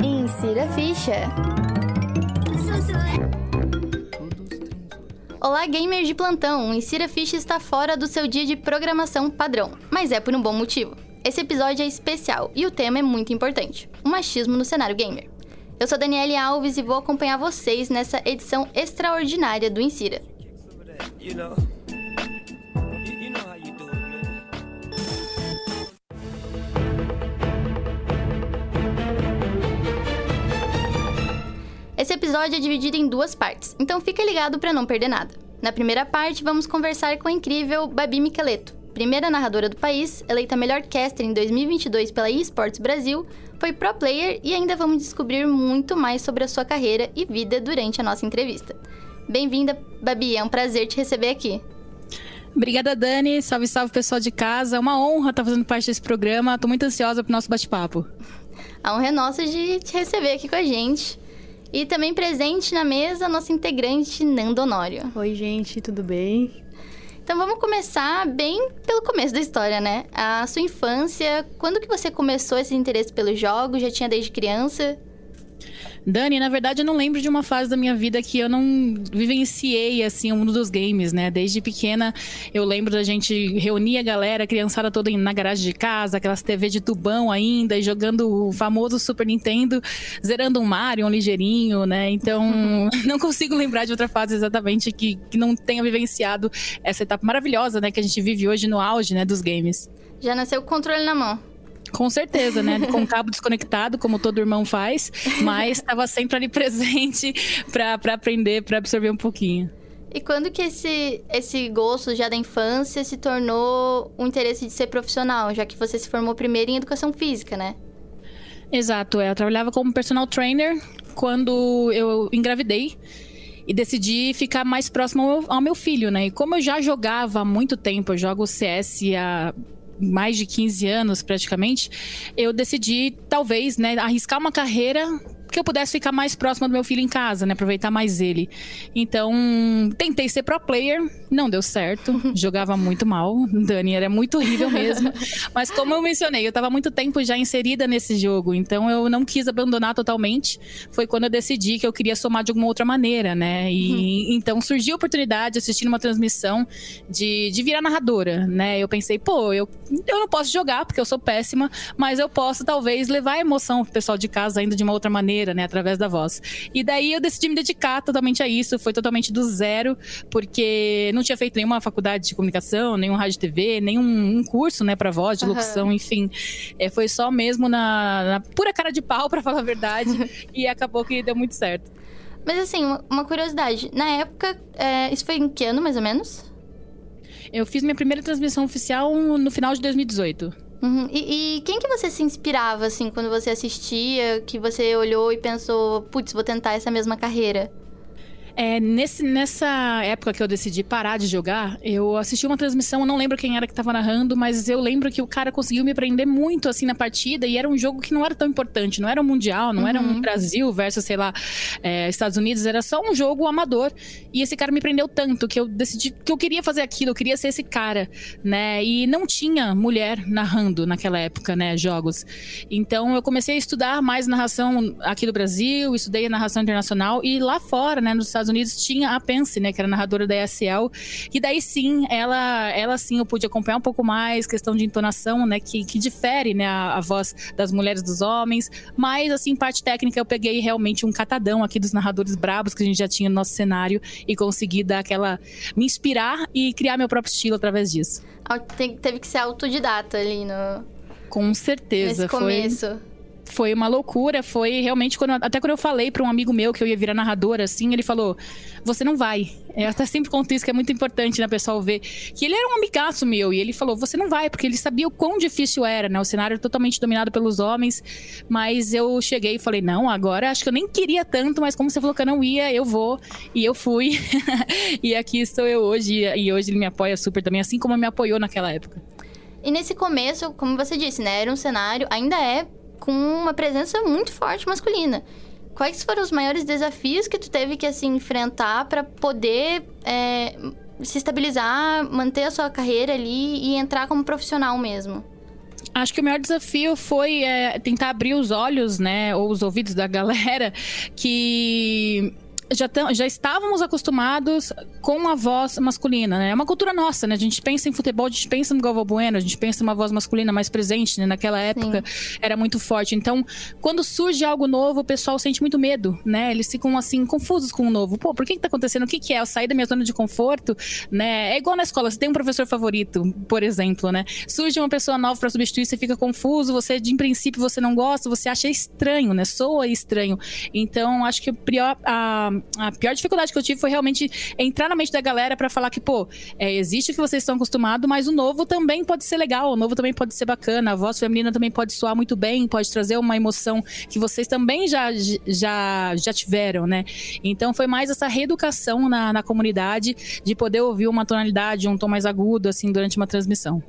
Insira a ficha. Olá, gamers de plantão! O Insira Ficha está fora do seu dia de programação padrão, mas é por um bom motivo. Esse episódio é especial e o tema é muito importante: o machismo no cenário gamer. Eu sou Daniele Alves e vou acompanhar vocês nessa edição extraordinária do Insira. You know. Esse episódio é dividido em duas partes, então fica ligado para não perder nada. Na primeira parte, vamos conversar com a incrível Babi Micheleto, primeira narradora do país, eleita melhor caster em 2022 pela eSports Brasil, foi pro player e ainda vamos descobrir muito mais sobre a sua carreira e vida durante a nossa entrevista. Bem-vinda, Babi, é um prazer te receber aqui. Obrigada, Dani. Salve, salve, pessoal de casa. É uma honra estar fazendo parte desse programa. Estou muito ansiosa para o nosso bate-papo. A honra é nossa de te receber aqui com a gente. E também presente na mesa, nossa integrante Nando Honório. Oi, gente, tudo bem? Então vamos começar bem pelo começo da história, né? A sua infância, quando que você começou esse interesse pelos jogos? Já tinha desde criança? Dani, na verdade, eu não lembro de uma fase da minha vida que eu não vivenciei, assim, o mundo dos games, né? Desde pequena, eu lembro da gente reunir a galera, a criançada toda na garagem de casa, aquelas TV de tubão ainda, e jogando o famoso Super Nintendo, zerando um Mario, um ligeirinho, né? Então, não consigo lembrar de outra fase exatamente que, que não tenha vivenciado essa etapa maravilhosa, né? Que a gente vive hoje no auge, né? Dos games. Já nasceu com o controle na mão. Com certeza, né? Com o cabo desconectado, como todo irmão faz, mas estava sempre ali presente para aprender, para absorver um pouquinho. E quando que esse, esse gosto já da infância se tornou um interesse de ser profissional, já que você se formou primeiro em educação física, né? Exato, é. eu trabalhava como personal trainer quando eu engravidei e decidi ficar mais próximo ao, ao, meu filho, né? E como eu já jogava há muito tempo, eu jogo CS há mais de 15 anos praticamente, eu decidi talvez, né, arriscar uma carreira que eu pudesse ficar mais próxima do meu filho em casa, né? Aproveitar mais ele. Então, tentei ser pro player, não deu certo. Jogava muito mal. Dani era muito horrível mesmo. Mas como eu mencionei, eu tava muito tempo já inserida nesse jogo, então eu não quis abandonar totalmente. Foi quando eu decidi que eu queria somar de alguma outra maneira, né? E uhum. então surgiu a oportunidade assistindo uma transmissão de, de virar narradora, né? Eu pensei, pô, eu, eu não posso jogar porque eu sou péssima, mas eu posso talvez levar a emoção pro pessoal de casa ainda de uma outra maneira maneira, né? Através da voz. E daí eu decidi me dedicar totalmente a isso, foi totalmente do zero, porque não tinha feito nenhuma faculdade de comunicação, nenhum rádio TV, nenhum um curso, né, para voz, de locução, uhum. enfim. É, foi só mesmo na, na pura cara de pau, para falar a verdade, e acabou que deu muito certo. Mas assim, uma curiosidade, na época, é, isso foi em que ano mais ou menos? Eu fiz minha primeira transmissão oficial no final de 2018. Uhum. E, e, quem que você se inspirava, assim, quando você assistia, que você olhou e pensou, putz, vou tentar essa mesma carreira? É, nesse, nessa época que eu decidi parar de jogar, eu assisti uma transmissão, eu não lembro quem era que estava narrando, mas eu lembro que o cara conseguiu me prender muito assim na partida e era um jogo que não era tão importante, não era um mundial, não uhum. era um uhum. Brasil versus, sei lá, é, Estados Unidos, era só um jogo amador. E esse cara me prendeu tanto que eu decidi que eu queria fazer aquilo, eu queria ser esse cara, né? E não tinha mulher narrando naquela época, né, jogos. Então eu comecei a estudar mais narração aqui do Brasil, estudei narração internacional e lá fora, né, nos Estados Estados Unidos tinha a Pence, né, que era narradora da ESL, e daí sim, ela, ela sim eu pude acompanhar um pouco mais, questão de entonação, né, que, que difere, né, a, a voz das mulheres dos homens, mas assim, parte técnica eu peguei realmente um catadão aqui dos narradores brabos que a gente já tinha no nosso cenário e consegui dar aquela, me inspirar e criar meu próprio estilo através disso. Teve que ser autodidata ali no... Com certeza. Nesse começo. Foi foi uma loucura. Foi realmente quando. Até quando eu falei para um amigo meu que eu ia virar narradora, assim, ele falou: Você não vai. Eu até sempre conto isso, que é muito importante, né, pessoal ver. Que ele era um amigaço meu, e ele falou: Você não vai, porque ele sabia o quão difícil era, né? O cenário totalmente dominado pelos homens. Mas eu cheguei e falei: Não, agora acho que eu nem queria tanto, mas como você falou que eu não ia, eu vou. E eu fui. e aqui estou eu hoje. E hoje ele me apoia super também, assim como me apoiou naquela época. E nesse começo, como você disse, né? Era um cenário, ainda é com uma presença muito forte masculina. Quais foram os maiores desafios que tu teve que assim enfrentar para poder é, se estabilizar, manter a sua carreira ali e entrar como profissional mesmo? Acho que o maior desafio foi é, tentar abrir os olhos, né, ou os ouvidos da galera que já, já estávamos acostumados com a voz masculina, né? É uma cultura nossa, né? A gente pensa em futebol, a gente pensa no Galvão Bueno, a gente pensa em uma voz masculina mais presente, né? Naquela época Sim. era muito forte. Então, quando surge algo novo, o pessoal sente muito medo, né? Eles ficam, assim, confusos com o novo. Pô, por que que tá acontecendo? O que que é? Eu saí da minha zona de conforto, né? É igual na escola, você tem um professor favorito, por exemplo, né? Surge uma pessoa nova para substituir, você fica confuso, você, de princípio, você não gosta, você acha estranho, né? Soa estranho. Então, acho que a, a pior dificuldade que eu tive foi realmente entrar na mente da galera para falar que, pô, é, existe o que vocês estão acostumados, mas o novo também pode ser legal, o novo também pode ser bacana, a voz feminina também pode soar muito bem, pode trazer uma emoção que vocês também já, já, já tiveram, né? Então foi mais essa reeducação na, na comunidade de poder ouvir uma tonalidade, um tom mais agudo, assim, durante uma transmissão.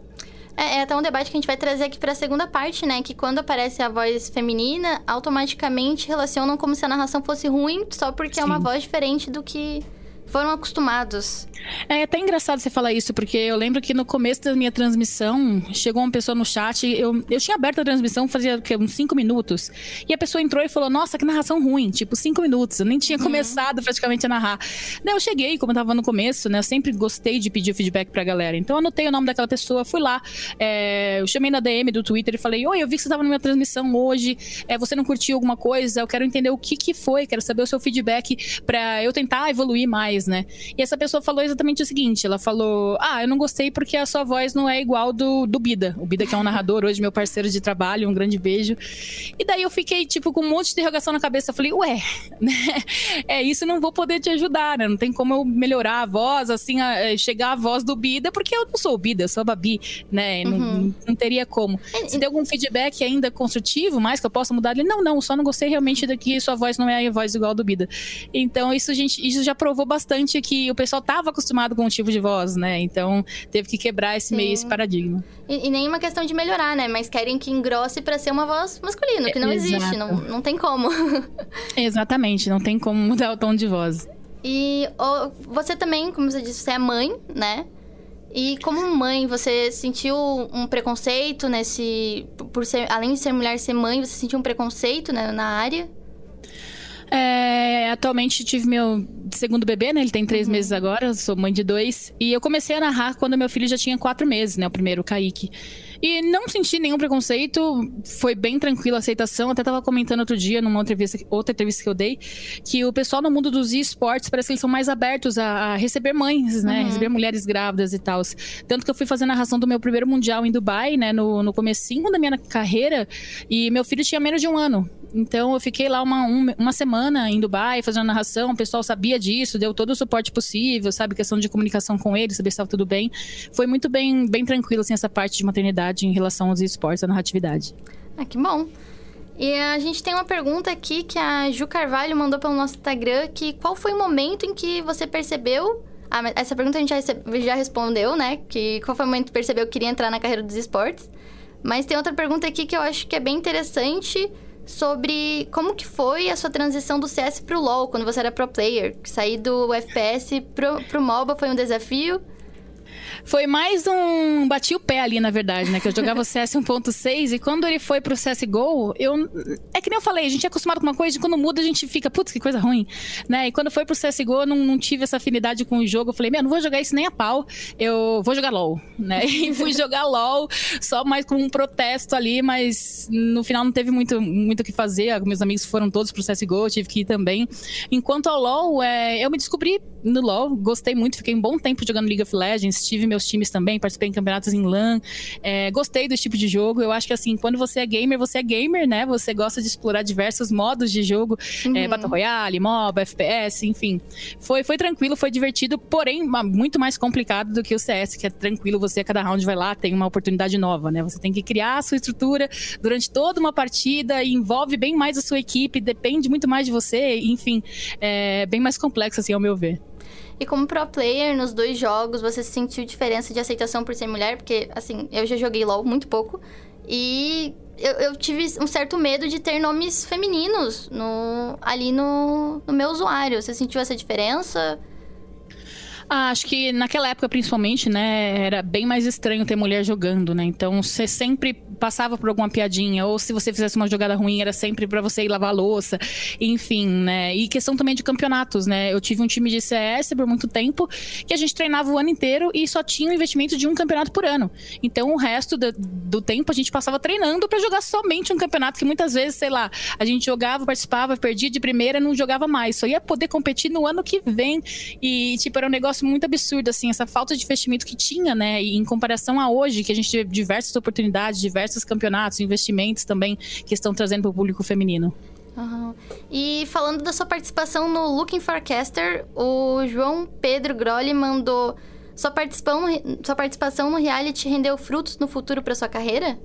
É, é até um debate que a gente vai trazer aqui para a segunda parte, né? Que quando aparece a voz feminina, automaticamente relacionam como se a narração fosse ruim só porque Sim. é uma voz diferente do que foram acostumados. É até engraçado você falar isso, porque eu lembro que no começo da minha transmissão, chegou uma pessoa no chat, eu, eu tinha aberto a transmissão fazia que, uns cinco minutos, e a pessoa entrou e falou, nossa, que narração ruim, tipo, cinco minutos, eu nem tinha uhum. começado praticamente a narrar. Daí eu cheguei, como eu tava no começo, né, eu sempre gostei de pedir feedback pra galera, então eu anotei o nome daquela pessoa, fui lá, é, eu chamei na DM do Twitter e falei, oi, eu vi que você tava na minha transmissão hoje, é, você não curtiu alguma coisa, eu quero entender o que que foi, quero saber o seu feedback pra eu tentar evoluir mais, né. E essa pessoa falou exatamente o seguinte: ela falou: Ah, eu não gostei porque a sua voz não é igual do, do Bida. O Bida, que é um narrador hoje, meu parceiro de trabalho, um grande beijo. E daí eu fiquei, tipo, com um monte de interrogação na cabeça. Eu falei, ué, né? É isso, não vou poder te ajudar, né? Não tem como eu melhorar a voz, assim, a, a chegar a voz do Bida, porque eu não sou o Bida, eu sou a Babi, né? Uhum. Não, não teria como. É, Se tem algum feedback ainda construtivo, mais que eu possa mudar, ele, não, não, só não gostei realmente daqui, sua voz não é a voz igual do Bida. Então, isso, gente, isso já provou bastante que o pessoal tava acostumado com o tipo de voz, né? Então teve que quebrar esse Sim. meio, esse paradigma. E, e nenhuma questão de melhorar, né? Mas querem que engrosse para ser uma voz masculina, que não existe, não, não tem como. Exatamente, não tem como mudar o tom de voz. E oh, você também, como você disse, você é mãe, né? E como mãe, você sentiu um preconceito nesse. Por ser, além de ser mulher, ser mãe, você sentiu um preconceito né, na área? É, atualmente tive meu segundo bebê, né? Ele tem três uhum. meses agora, sou mãe de dois. E eu comecei a narrar quando meu filho já tinha quatro meses, né? O primeiro, o Kaique. E não senti nenhum preconceito, foi bem tranquila a aceitação. Até tava comentando outro dia, numa outra entrevista, outra entrevista que eu dei, que o pessoal no mundo dos esportes parece que eles são mais abertos a, a receber mães, né? Uhum. Receber mulheres grávidas e tal. Tanto que eu fui fazer a narração do meu primeiro mundial em Dubai, né? No, no comecinho da minha carreira, e meu filho tinha menos de um ano. Então eu fiquei lá uma, um, uma semana em Dubai fazendo a narração, o pessoal sabia disso, deu todo o suporte possível, sabe? Questão de comunicação com ele, saber se estava tudo bem. Foi muito bem, bem tranquilo, assim, essa parte de maternidade em relação aos esportes, à narratividade. Ah, que bom. E a gente tem uma pergunta aqui que a Ju Carvalho mandou pelo nosso Instagram, que qual foi o momento em que você percebeu... Ah, essa pergunta a gente já, já respondeu, né? Que qual foi o momento que percebeu que queria entrar na carreira dos esportes. Mas tem outra pergunta aqui que eu acho que é bem interessante sobre como que foi a sua transição do CS pro LoL, quando você era pro player. Sair do FPS pro, pro MOBA foi um desafio? Foi mais um. Bati o pé ali, na verdade, né? Que eu jogava o CS 1.6 e quando ele foi pro CSGO, eu. É que nem eu falei, a gente é acostumado com uma coisa e quando muda a gente fica, putz, que coisa ruim, né? E quando foi pro CSGO, eu não, não tive essa afinidade com o jogo. Eu falei, meu, não vou jogar isso nem a pau, eu vou jogar LOL, né? E fui jogar LOL só mais com um protesto ali, mas no final não teve muito muito o que fazer. Meus amigos foram todos pro CSGO, eu tive que ir também. Enquanto ao LOL, é, eu me descobri no LoL, gostei muito, fiquei um bom tempo jogando League of Legends, tive meus times também, participei em campeonatos em LAN, é, gostei desse tipo de jogo. Eu acho que assim, quando você é gamer, você é gamer, né? Você gosta de explorar diversos modos de jogo, é, uhum. é, Battle Royale, MOBA, FPS, enfim. Foi, foi tranquilo, foi divertido, porém muito mais complicado do que o CS, que é tranquilo, você a cada round vai lá, tem uma oportunidade nova, né? Você tem que criar a sua estrutura durante toda uma partida, envolve bem mais a sua equipe, depende muito mais de você, enfim, é bem mais complexo assim, ao meu ver. E como pro player nos dois jogos, você sentiu diferença de aceitação por ser mulher? Porque, assim, eu já joguei LOL muito pouco. E eu, eu tive um certo medo de ter nomes femininos no, ali no, no meu usuário. Você sentiu essa diferença? Ah, acho que naquela época, principalmente, né, era bem mais estranho ter mulher jogando, né? Então, você sempre passava por alguma piadinha, ou se você fizesse uma jogada ruim, era sempre para você ir lavar a louça, enfim, né? E questão também de campeonatos, né? Eu tive um time de CS por muito tempo que a gente treinava o ano inteiro e só tinha o investimento de um campeonato por ano. Então o resto do, do tempo a gente passava treinando para jogar somente um campeonato que muitas vezes, sei lá, a gente jogava, participava, perdia de primeira, não jogava mais. Só ia poder competir no ano que vem. E, tipo, era um negócio muito absurdo, assim, essa falta de investimento que tinha, né? E em comparação a hoje, que a gente teve diversas oportunidades, diversos campeonatos, investimentos também que estão trazendo para o público feminino. Uhum. E falando da sua participação no Looking Forecaster, o João Pedro Grolli mandou sua participação, sua participação no reality rendeu frutos no futuro para sua carreira?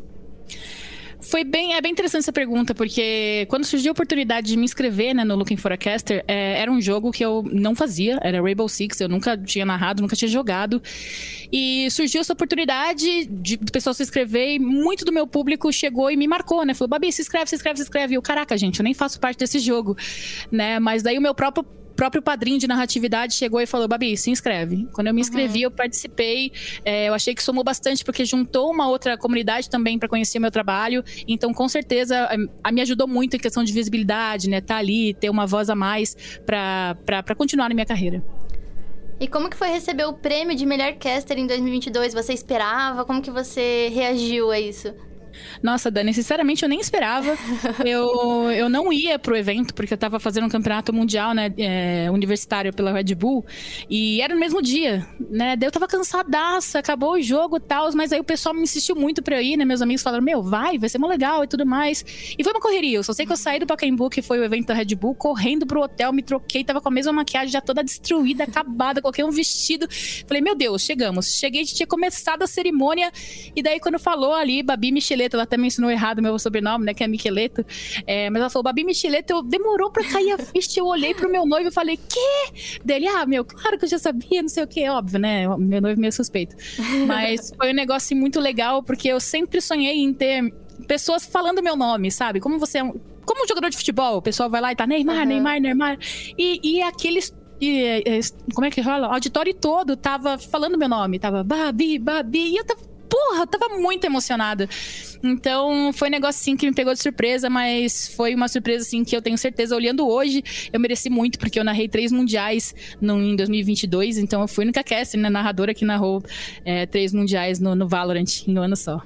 Foi bem, é bem interessante essa pergunta, porque quando surgiu a oportunidade de me inscrever né, no Looking for a Caster, é, era um jogo que eu não fazia, era Rainbow Six, eu nunca tinha narrado, nunca tinha jogado. E surgiu essa oportunidade de o pessoal se inscrever e muito do meu público chegou e me marcou, né? Falou, Babi, se inscreve, se inscreve, se inscreve. E eu, caraca, gente, eu nem faço parte desse jogo, né? Mas daí o meu próprio próprio padrinho de narratividade chegou e falou: Babi, se inscreve. Quando eu me inscrevi, uhum. eu participei. É, eu achei que somou bastante, porque juntou uma outra comunidade também para conhecer o meu trabalho. Então, com certeza, a, a, me ajudou muito em questão de visibilidade, né? Tá ali, ter uma voz a mais para continuar na minha carreira. E como que foi receber o prêmio de melhor caster em 2022? Você esperava? Como que você reagiu a isso? Nossa, Dani, sinceramente eu nem esperava. eu, eu não ia pro evento, porque eu tava fazendo um campeonato mundial, né, é, universitário pela Red Bull, e era no mesmo dia, né? Daí eu tava cansadaça, acabou o jogo e tal, mas aí o pessoal me insistiu muito pra eu ir, né? Meus amigos falaram, meu, vai, vai ser mó legal e tudo mais. E foi uma correria, eu só sei que eu saí do Pacaembu, que foi o evento da Red Bull, correndo pro hotel, me troquei, tava com a mesma maquiagem já toda destruída, acabada, coloquei um vestido. Falei, meu Deus, chegamos. Cheguei, tinha começado a cerimônia, e daí quando falou ali, Babi Michele Micheleto, ela até mencionou errado meu sobrenome, né? Que é Micheleto. É, mas ela falou, Babi Micheleto, demorou pra cair a ficha. Eu olhei pro meu noivo e falei, quê? Dele, ah, meu, claro que eu já sabia, não sei o que, óbvio, né? Meu noivo meio suspeito. Mas foi um negócio muito legal, porque eu sempre sonhei em ter pessoas falando meu nome, sabe? Como você é um, como um jogador de futebol, o pessoal vai lá e tá Neymar, uhum. Neymar, Neymar. E, e aqueles e, como é que rola? O auditório todo tava falando meu nome, tava Babi, Babi, e eu tava porra, eu tava muito emocionada. Então, foi um negócio assim que me pegou de surpresa, mas foi uma surpresa assim que eu tenho certeza, olhando hoje, eu mereci muito, porque eu narrei três mundiais no, em 2022, então eu fui a única caster, né, narradora que narrou é, três mundiais no, no Valorant em um ano só.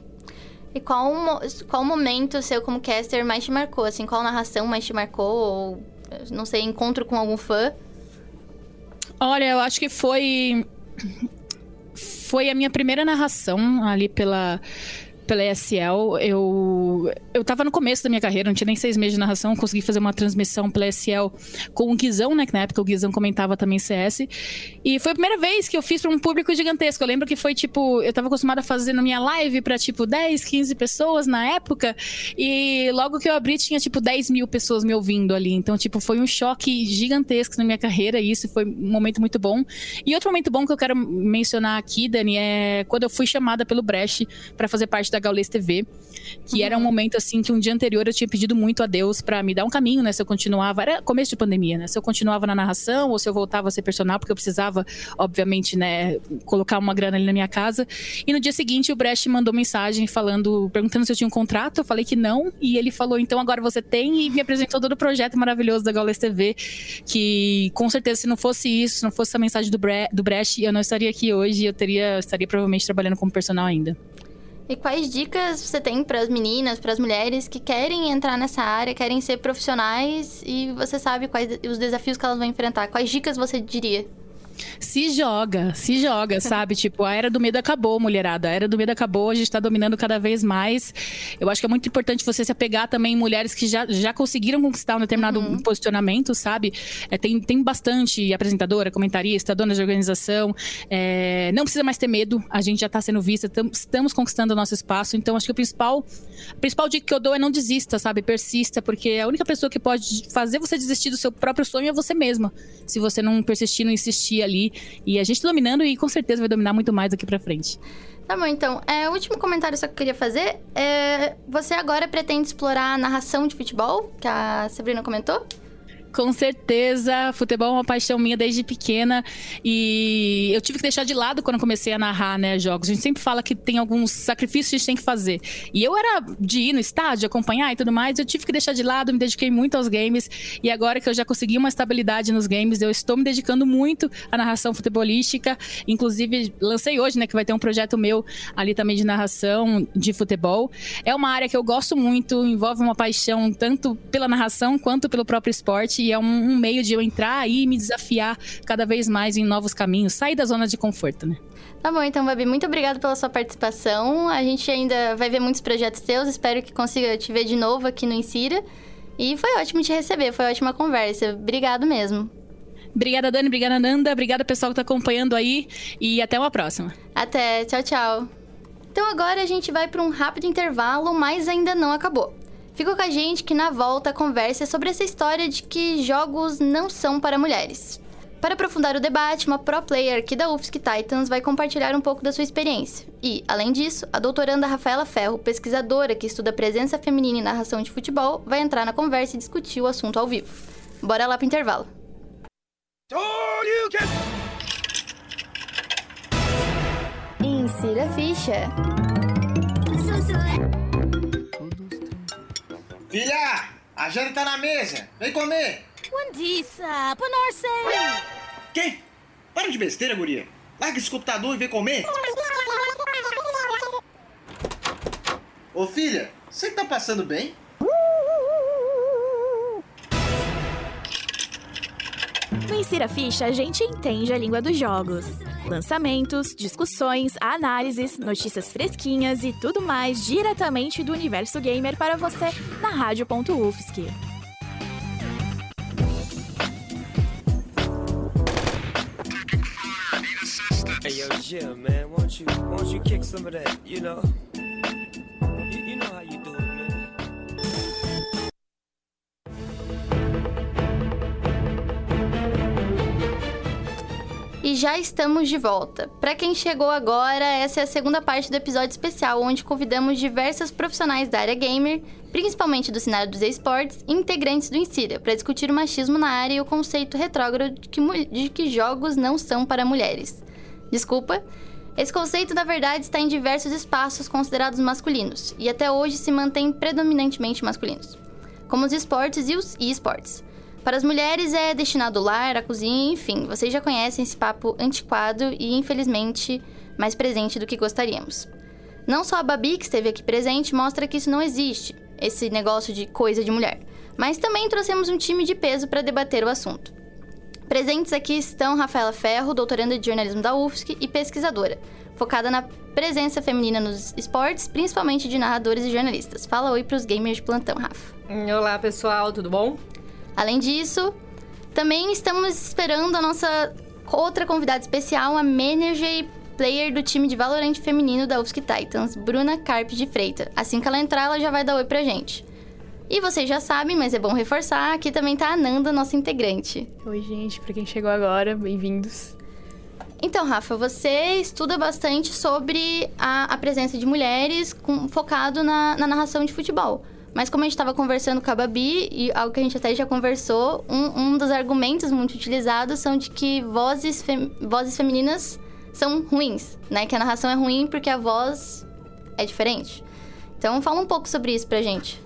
E qual, qual momento seu como caster mais te marcou? Assim, qual narração mais te marcou? Ou, não sei, encontro com algum fã? Olha, eu acho que foi foi a minha primeira narração ali pela pela ESL, eu, eu tava no começo da minha carreira, não tinha nem seis meses de narração, consegui fazer uma transmissão pela ESL com o Guizão, né? Que na época o Guizão comentava também CS. E foi a primeira vez que eu fiz pra um público gigantesco. Eu lembro que foi tipo, eu tava acostumada a fazer na minha live pra tipo 10, 15 pessoas na época. E logo que eu abri, tinha tipo 10 mil pessoas me ouvindo ali. Então, tipo, foi um choque gigantesco na minha carreira. E isso foi um momento muito bom. E outro momento bom que eu quero mencionar aqui, Dani, é quando eu fui chamada pelo Brecht para fazer parte da da Gaules TV, que uhum. era um momento assim que um dia anterior eu tinha pedido muito a Deus para me dar um caminho, né? Se eu continuava, era começo de pandemia, né? Se eu continuava na narração ou se eu voltava a ser personal, porque eu precisava, obviamente, né, colocar uma grana ali na minha casa. E no dia seguinte o Brecht mandou mensagem falando, perguntando se eu tinha um contrato, eu falei que não, e ele falou: "Então agora você tem" e me apresentou todo o projeto maravilhoso da Gaules TV, que com certeza se não fosse isso, se não fosse essa mensagem do, Bre do Brecht, eu não estaria aqui hoje, eu teria estaria provavelmente trabalhando como personal ainda. E quais dicas você tem para as meninas, para as mulheres que querem entrar nessa área, querem ser profissionais e você sabe quais os desafios que elas vão enfrentar? Quais dicas você diria? Se joga, se joga, sabe? tipo, a era do medo acabou, mulherada. A era do medo acabou, a gente tá dominando cada vez mais. Eu acho que é muito importante você se apegar também em mulheres que já, já conseguiram conquistar um determinado uhum. posicionamento, sabe? É, tem, tem bastante apresentadora, comentarista, dona de organização. É, não precisa mais ter medo, a gente já tá sendo vista, tam, estamos conquistando o nosso espaço. Então, acho que o principal, a principal dica que eu dou é não desista, sabe? Persista, porque a única pessoa que pode fazer você desistir do seu próprio sonho é você mesma. Se você não persistir, não insistir ali. E a gente dominando e com certeza vai dominar muito mais daqui pra frente. Tá bom, então. É, o último comentário só que eu queria fazer é. Você agora pretende explorar a narração de futebol, que a Sabrina comentou? Com certeza, futebol é uma paixão minha desde pequena e eu tive que deixar de lado quando comecei a narrar, né, jogos. A gente sempre fala que tem alguns sacrifícios que a gente tem que fazer. E eu era de ir no estádio, acompanhar e tudo mais, eu tive que deixar de lado, me dediquei muito aos games e agora que eu já consegui uma estabilidade nos games, eu estou me dedicando muito à narração futebolística. Inclusive, lancei hoje, né, que vai ter um projeto meu ali também de narração de futebol. É uma área que eu gosto muito, envolve uma paixão tanto pela narração quanto pelo próprio esporte e é um, um meio de eu entrar aí e me desafiar cada vez mais em novos caminhos, sair da zona de conforto, né? Tá bom, então, Babi, muito obrigada pela sua participação. A gente ainda vai ver muitos projetos teus, espero que consiga te ver de novo aqui no Insira. E foi ótimo te receber, foi ótima conversa. Obrigado mesmo. Obrigada, Dani. Obrigada, Nanda. Obrigada, pessoal que está acompanhando aí. E até uma próxima. Até. Tchau, tchau. Então agora a gente vai para um rápido intervalo, mas ainda não acabou. Fica com a gente que na volta a conversa é sobre essa história de que jogos não são para mulheres. Para aprofundar o debate, uma pro player aqui da UFSC Titans vai compartilhar um pouco da sua experiência. E, além disso, a doutoranda Rafaela Ferro, pesquisadora que estuda presença feminina e narração de futebol, vai entrar na conversa e discutir o assunto ao vivo. Bora lá pro intervalo. Insira a ficha. Filha, a janta tá na mesa. Vem comer. Quandissa, Panorcem. Quê? Para de besteira, guria. Larga esse computador e vem comer. Ô filha, você tá passando bem? No Insira Ficha, a gente entende a língua dos jogos. Lançamentos, discussões, análises, notícias fresquinhas e tudo mais diretamente do universo gamer para você na rádio.ufsc. Hey yo, Jim, man, won't you, won't you kick some of that, you know? E já estamos de volta. Para quem chegou agora, essa é a segunda parte do episódio especial, onde convidamos diversos profissionais da área gamer, principalmente do cenário dos esportes, integrantes do Insira, para discutir o machismo na área e o conceito retrógrado de que, de que jogos não são para mulheres. Desculpa. Esse conceito, na verdade, está em diversos espaços considerados masculinos, e até hoje se mantém predominantemente masculinos, como os esportes e os e-sports. Para as mulheres é destinado ao lar, à cozinha, enfim, vocês já conhecem esse papo antiquado e, infelizmente, mais presente do que gostaríamos. Não só a Babi, que esteve aqui presente, mostra que isso não existe, esse negócio de coisa de mulher, mas também trouxemos um time de peso para debater o assunto. Presentes aqui estão Rafaela Ferro, doutoranda de jornalismo da UFSC e pesquisadora, focada na presença feminina nos esportes, principalmente de narradores e jornalistas. Fala oi para os gamers de plantão, Rafa. Olá pessoal, tudo bom? Além disso, também estamos esperando a nossa outra convidada especial, a manager e player do time de Valorant feminino da UFSC Titans, Bruna Carpe de Freita. Assim que ela entrar, ela já vai dar oi pra gente. E vocês já sabem, mas é bom reforçar, aqui também tá a Nanda, nossa integrante. Oi, gente, pra quem chegou agora, bem-vindos. Então, Rafa, você estuda bastante sobre a, a presença de mulheres com- focado na, na narração de futebol. Mas como a gente estava conversando com a Babi, e algo que a gente até já conversou, um, um dos argumentos muito utilizados são de que vozes, fem- vozes femininas são ruins, né? Que a narração é ruim porque a voz é diferente. Então fala um pouco sobre isso pra gente.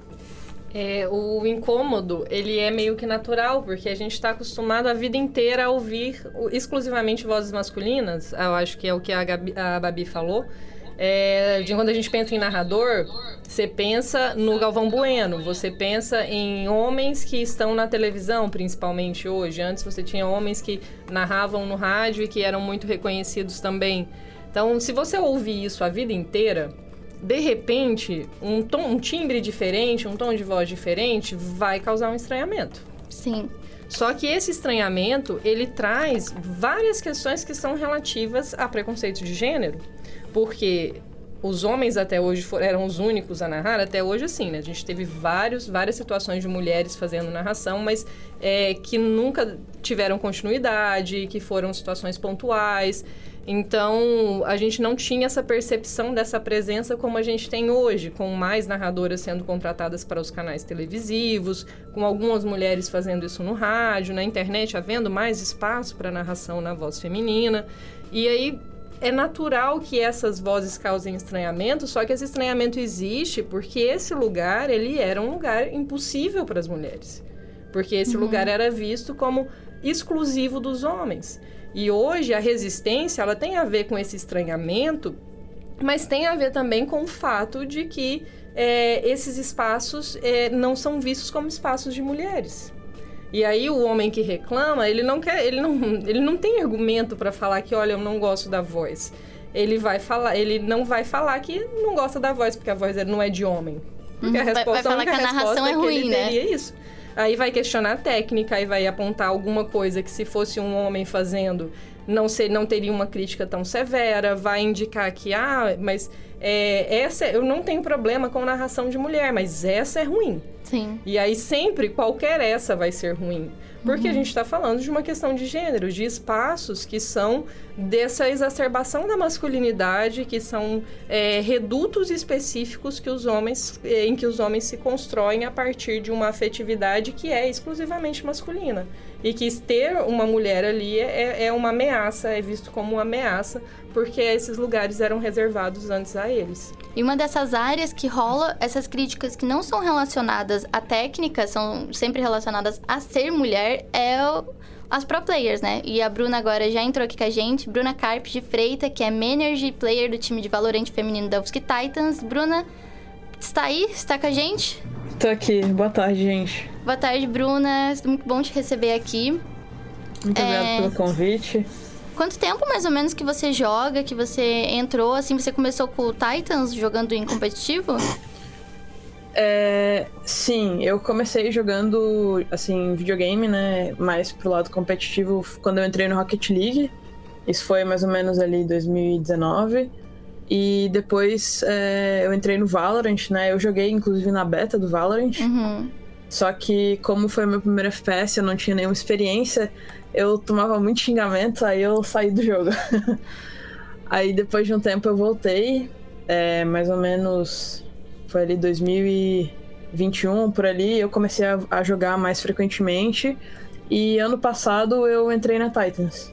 É, o incômodo, ele é meio que natural, porque a gente está acostumado a vida inteira a ouvir exclusivamente vozes masculinas. Eu acho que é o que a, Gabi- a Babi falou. É, de quando a gente pensa em narrador, você pensa no Galvão Bueno, você pensa em homens que estão na televisão, principalmente hoje. Antes você tinha homens que narravam no rádio e que eram muito reconhecidos também. Então, se você ouvir isso a vida inteira, de repente, um, tom, um timbre diferente, um tom de voz diferente, vai causar um estranhamento. Sim. Só que esse estranhamento, ele traz várias questões que são relativas a preconceito de gênero, porque os homens até hoje foram, eram os únicos a narrar, até hoje assim, né? A gente teve vários, várias situações de mulheres fazendo narração, mas é, que nunca tiveram continuidade, que foram situações pontuais. Então, a gente não tinha essa percepção dessa presença como a gente tem hoje, com mais narradoras sendo contratadas para os canais televisivos, com algumas mulheres fazendo isso no rádio, na internet, havendo mais espaço para narração na voz feminina. E aí é natural que essas vozes causem estranhamento, só que esse estranhamento existe porque esse lugar, ele era um lugar impossível para as mulheres. Porque esse uhum. lugar era visto como exclusivo dos homens. E hoje a resistência, ela tem a ver com esse estranhamento, mas tem a ver também com o fato de que é, esses espaços é, não são vistos como espaços de mulheres. E aí o homem que reclama, ele não quer, ele não, ele não tem argumento para falar que, olha, eu não gosto da voz. Ele vai falar, ele não vai falar que não gosta da voz porque a voz não é de homem. Porque a resposta vai, vai falar que a, a narração é, é ruim, né? isso. Aí vai questionar a técnica, aí vai apontar alguma coisa que se fosse um homem fazendo, não, ser, não teria uma crítica tão severa, vai indicar que, ah, mas é, essa eu não tenho problema com narração de mulher, mas essa é ruim. Sim. E aí sempre qualquer essa vai ser ruim. Porque uhum. a gente está falando de uma questão de gênero, de espaços que são dessa exacerbação da masculinidade, que são é, redutos específicos que os homens, é, em que os homens se constroem a partir de uma afetividade que é exclusivamente masculina. E que ter uma mulher ali é, é uma ameaça, é visto como uma ameaça, porque esses lugares eram reservados antes a eles. E uma dessas áreas que rola essas críticas que não são relacionadas à técnica, são sempre relacionadas a ser mulher, é o, as pro players, né? E a Bruna agora já entrou aqui com a gente, Bruna Carp de Freita, que é Manager Player do time de Valorant feminino da UFSC Titans. Bruna, está aí? Está com a gente? Tô aqui. Boa tarde, gente. Boa tarde, Bruna. Muito bom te receber aqui. Muito é... obrigada pelo convite. Quanto tempo mais ou menos que você joga, que você entrou, assim, você começou com o Titans jogando em competitivo? É, sim, eu comecei jogando, assim, videogame, né, mais pro lado competitivo quando eu entrei no Rocket League. Isso foi mais ou menos ali 2019. E depois é, eu entrei no Valorant, né? Eu joguei inclusive na beta do Valorant. Uhum. Só que, como foi meu primeiro FPS, eu não tinha nenhuma experiência, eu tomava muito xingamento, aí eu saí do jogo. aí depois de um tempo eu voltei, é, mais ou menos foi ali 2021 por ali, eu comecei a, a jogar mais frequentemente. E ano passado eu entrei na Titans.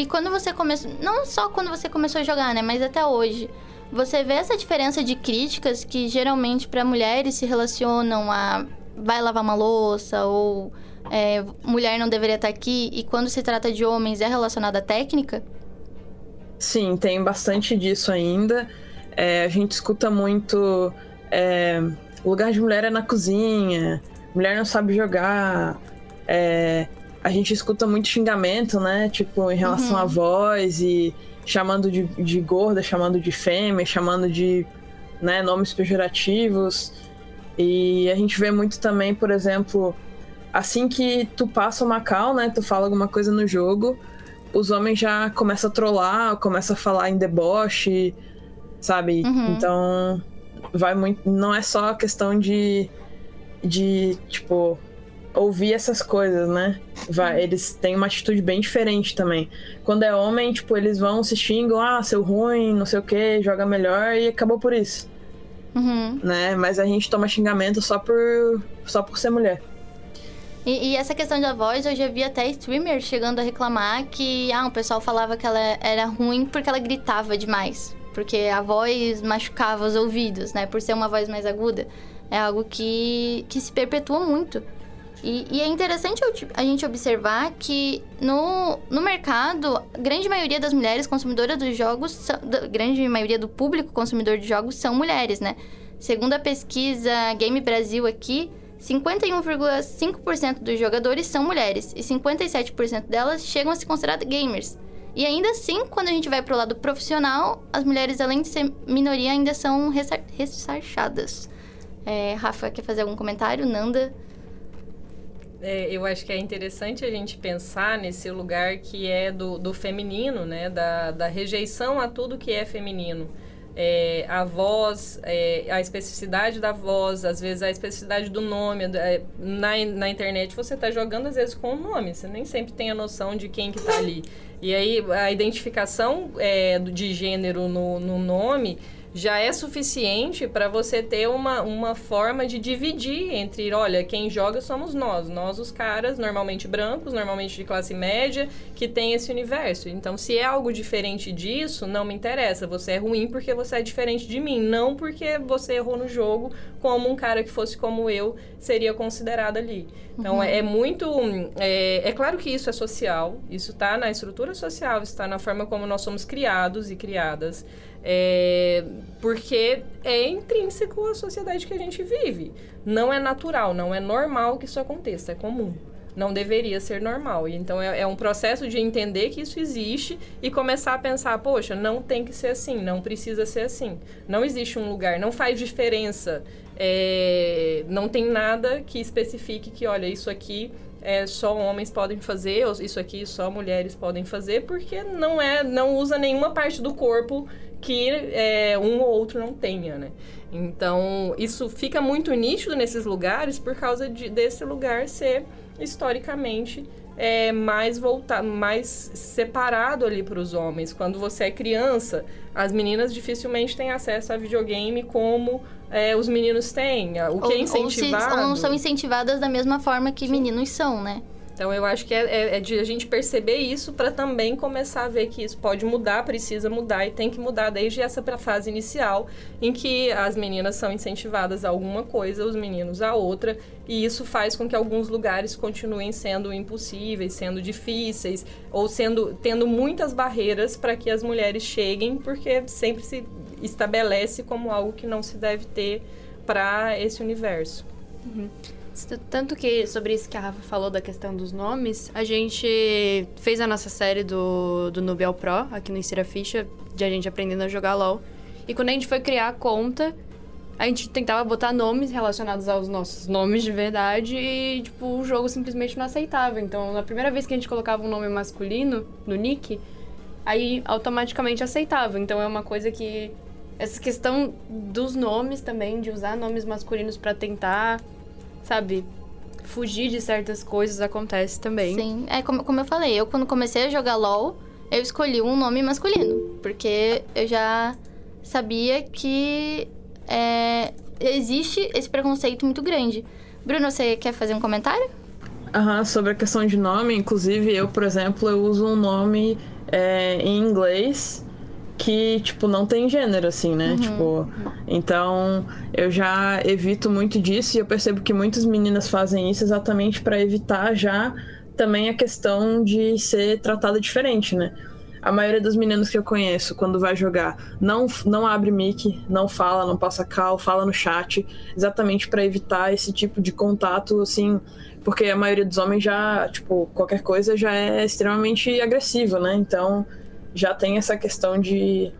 E quando você começou, não só quando você começou a jogar, né, mas até hoje, você vê essa diferença de críticas que geralmente para mulheres se relacionam a vai lavar uma louça ou é, mulher não deveria estar aqui e quando se trata de homens é relacionado à técnica? Sim, tem bastante disso ainda. É, a gente escuta muito é, o lugar de mulher é na cozinha, mulher não sabe jogar. É, a gente escuta muito xingamento, né? Tipo, em relação uhum. à voz e chamando de, de gorda, chamando de fêmea, chamando de né, nomes pejorativos. E a gente vê muito também, por exemplo, assim que tu passa uma cal, né? Tu fala alguma coisa no jogo, os homens já começam a trollar, começam a falar em deboche, sabe? Uhum. Então, vai muito. Não é só a questão de. de, tipo, ouvir essas coisas, né? Vai, uhum. eles têm uma atitude bem diferente também. Quando é homem, tipo, eles vão se xingam, ah, seu ruim, não sei o que, joga melhor e acabou por isso. Uhum. Né? Mas a gente toma xingamento só por, só por ser mulher. E, e, essa questão da voz, eu já vi até streamers chegando a reclamar que ah, o pessoal falava que ela era ruim porque ela gritava demais. Porque a voz machucava os ouvidos, né? Por ser uma voz mais aguda. É algo que, que se perpetua muito. E, e, é interessante a gente observar que no, no mercado, grande maioria das mulheres consumidoras dos jogos, são, grande maioria do público consumidor de jogos são mulheres, né? Segundo a pesquisa Game Brasil aqui, 51,5% dos jogadores são mulheres e 57% delas chegam a se considerar gamers. E ainda assim, quando a gente vai pro lado profissional, as mulheres, além de ser minoria, ainda são ressarchadas. É, Rafa, quer fazer algum comentário? Nanda? É, eu acho que é interessante a gente pensar nesse lugar que é do, do feminino, né? Da, da rejeição a tudo que é feminino. é, a voz, é, a especificidade da voz, às vezes a especificidade do nome. é, na, na internet você está jogando às vezes com o nome, você nem sempre tem a noção de quem que está ali. E aí a identificação é, de gênero no, no nome já é suficiente para você ter uma, uma forma de dividir entre, olha, quem joga somos nós, nós os caras, normalmente brancos, normalmente de classe média, que tem esse universo. Então, se é algo diferente disso, não me interessa. Você é ruim porque você é diferente de mim, não porque você errou no jogo, como um cara que fosse como eu seria considerado ali. Então, é, é muito. É, é claro que isso é social, isso está na estrutura social, está na forma como nós somos criados e criadas. É, porque é intrínseco à sociedade que a gente vive. Não é natural, não é normal que isso aconteça, é comum. Não deveria ser normal. Então é, é um processo de entender que isso existe e começar a pensar, poxa, não tem que ser assim, não precisa ser assim. Não existe um lugar, não faz diferença. é, não tem nada que especifique que, olha, isso aqui é, só homens podem fazer, isso aqui só mulheres podem fazer, porque não é, não usa nenhuma parte do corpo que é, um ou outro não tenha, né? Então, isso fica muito nítido nesses lugares por causa de, desse lugar ser historicamente é, mais voltado, mais separado ali para os homens. Quando você é criança, as meninas dificilmente têm acesso a videogame como é, os meninos têm. O que é Ou, se, incentivado. ou não são incentivadas da mesma forma que meninos são, né? Então eu acho que é, é- é de a gente perceber isso para também começar a ver que isso pode mudar, precisa mudar e tem que mudar desde essa fase inicial em que as meninas são incentivadas a alguma coisa, os meninos a outra, e isso faz com que alguns lugares continuem sendo impossíveis, sendo difíceis ou sendo tendo muitas barreiras para que as mulheres cheguem, porque sempre se estabelece como algo que não se deve ter para esse universo. T- Tanto que sobre isso que a Rafa falou da questão dos nomes, a gente fez a nossa série do, do Nubel Pro aqui no Insira Ficha, de a gente aprendendo a jogar LOL. E quando a gente foi criar a conta, a gente tentava botar nomes relacionados aos nossos nomes de verdade e, tipo, o jogo simplesmente não aceitava. Então, na primeira vez que a gente colocava um nome masculino no nick, aí automaticamente aceitava. Então, é uma coisa que. Essa questão dos nomes também, de usar nomes masculinos pra tentar sabe, fugir de certas coisas acontece também. Sim, é como, como eu falei, eu quando comecei a jogar LOL, eu escolhi um nome masculino, porque eu já sabia que é, existe esse preconceito muito grande. Bruno, você quer fazer um comentário? Aham, sobre a questão de nome, inclusive eu, por exemplo, eu uso um nome é, em inglês que, tipo, não tem gênero, assim, né? Tipo, então eu já evito muito disso e eu percebo que muitas meninas fazem isso exatamente para evitar já também a questão de ser tratada diferente, né? A maioria das meninas que eu conheço, quando vai jogar, não, não abre mic, não fala, não passa cal, fala no chat, exatamente para evitar esse tipo de contato, assim, porque a maioria dos homens já, tipo, qualquer coisa já é extremamente agressiva, né? Então já tem essa questão de,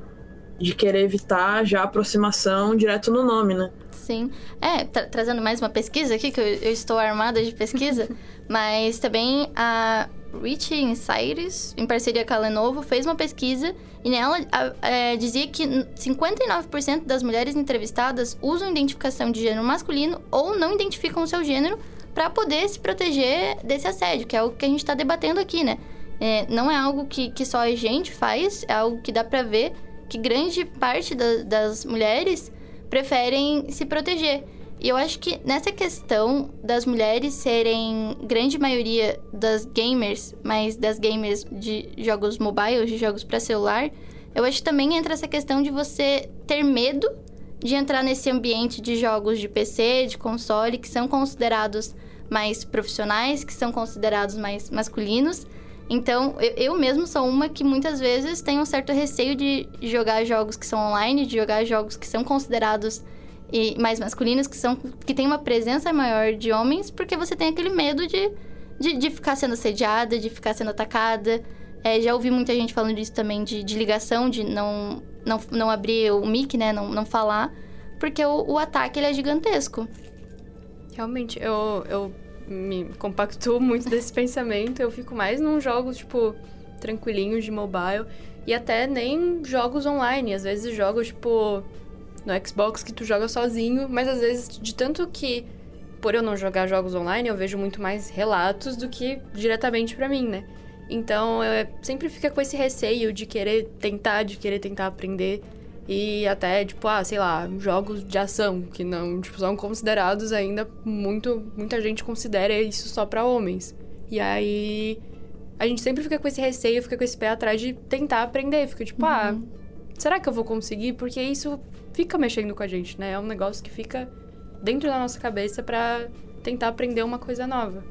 de querer evitar já a aproximação direto no nome, né? Sim. É, tra- trazendo mais uma pesquisa aqui, que eu, eu estou armada de pesquisa, mas também a Rich Insights, em parceria com a Lenovo, fez uma pesquisa e nela a- é, dizia que 59% das mulheres entrevistadas usam identificação de gênero masculino ou não identificam o seu gênero para poder se proteger desse assédio, que é o que a gente está debatendo aqui, né? É, não é algo que, que só a gente faz, é algo que dá pra ver que grande parte da- das mulheres preferem se proteger. E eu acho que nessa questão das mulheres serem grande maioria das gamers, mas das gamers de jogos mobile, de jogos para celular, eu acho que também entra essa questão de você ter medo de entrar nesse ambiente de jogos de PC, de console, que são considerados mais profissionais, que são considerados mais masculinos. Então, eu, eu mesmo sou uma que muitas vezes tem um certo receio de jogar jogos que são online, de jogar jogos que são considerados e mais masculinos, que são que tem uma presença maior de homens, porque você tem aquele medo de, de, de ficar sendo assediada, de ficar sendo atacada. É, já ouvi muita gente falando disso também, de, de ligação, de não, não, não abrir o mic, né? Não, não falar, porque o, o ataque ele é gigantesco. Realmente, eu, eu me compactuo muito desse pensamento. Eu fico mais num jogo, tipo, tranquilinho de mobile. E até nem jogos online. Às vezes jogos, tipo, no Xbox que tu joga sozinho, mas às vezes, de tanto que, por eu não jogar jogos online, eu vejo muito mais relatos do que diretamente pra mim, né? Então, eu sempre fica com esse receio de querer tentar, de querer tentar aprender. E até, tipo, ah, sei lá, jogos de ação, que não, tipo, são considerados ainda muito. Muita gente considera isso só pra homens. E aí. A gente sempre fica com esse receio, fica com esse pé atrás de tentar aprender. Fica tipo, ah, será que eu vou conseguir? Porque isso fica mexendo com a gente, né? É um negócio que fica dentro da nossa cabeça pra tentar aprender uma coisa nova.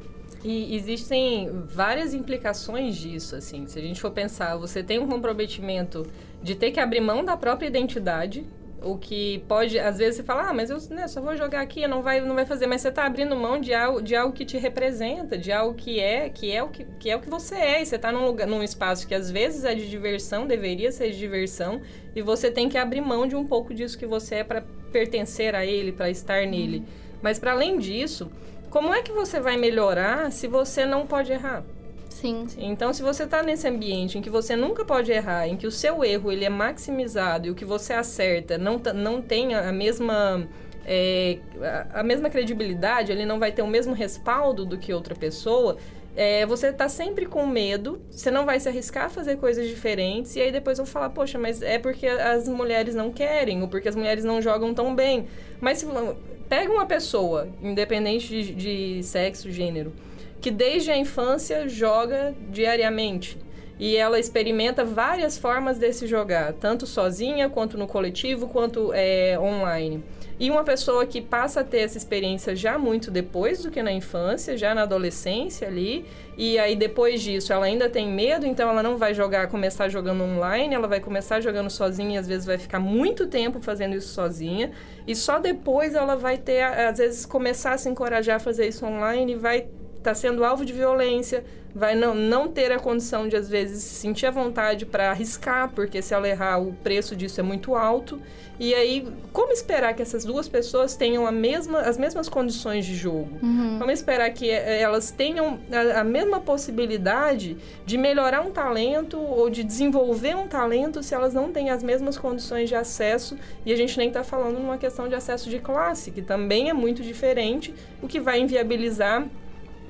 E existem várias implicações disso, assim. Se a gente for pensar, você tem um comprometimento de ter que abrir mão da própria identidade, o que pode, às vezes, você fala, ah, mas eu né, só vou jogar aqui, não vai, não vai fazer, mas você está abrindo mão de algo, de algo que te representa, de algo que é, que é o que, que é o que você é. E você está num lugar, num espaço que às vezes é de diversão, deveria ser de diversão, e você tem que abrir mão de um pouco disso que você é para pertencer a ele, para estar nele. Mas para além disso, como é que você vai melhorar se você não pode errar? Sim. Então, se você está nesse ambiente em que você nunca pode errar, em que o seu erro ele é maximizado e o que você acerta não, não tem a mesma é, a mesma credibilidade, ele não vai ter o mesmo respaldo do que outra pessoa, é, você está sempre com medo, você não vai se arriscar a fazer coisas diferentes, e aí depois vão falar, poxa, mas é porque as mulheres não querem, ou porque as mulheres não jogam tão bem. Mas se, pega uma pessoa, independente de, de sexo, gênero, que desde a infância joga diariamente. E ela experimenta várias formas desse jogar, tanto sozinha, quanto no coletivo, quanto é, online. E uma pessoa que passa a ter essa experiência já muito depois do que na infância, já na adolescência ali, e aí depois disso ela ainda tem medo, então ela não vai jogar, começar jogando online, ela vai começar jogando sozinha e às vezes vai ficar muito tempo fazendo isso sozinha, e só depois ela vai ter, às vezes, começar a se encorajar a fazer isso online e vai está sendo alvo de violência, vai não, não ter a condição de, às vezes, sentir a vontade para arriscar, porque se ela errar, o preço disso é muito alto. E aí, como esperar que essas duas pessoas tenham a mesma, as mesmas condições de jogo? Como esperar que eh, elas tenham a, a mesma possibilidade de melhorar um talento ou de desenvolver um talento se elas não têm as mesmas condições de acesso? E a gente nem está falando numa questão de acesso de classe, que também é muito diferente, o que vai inviabilizar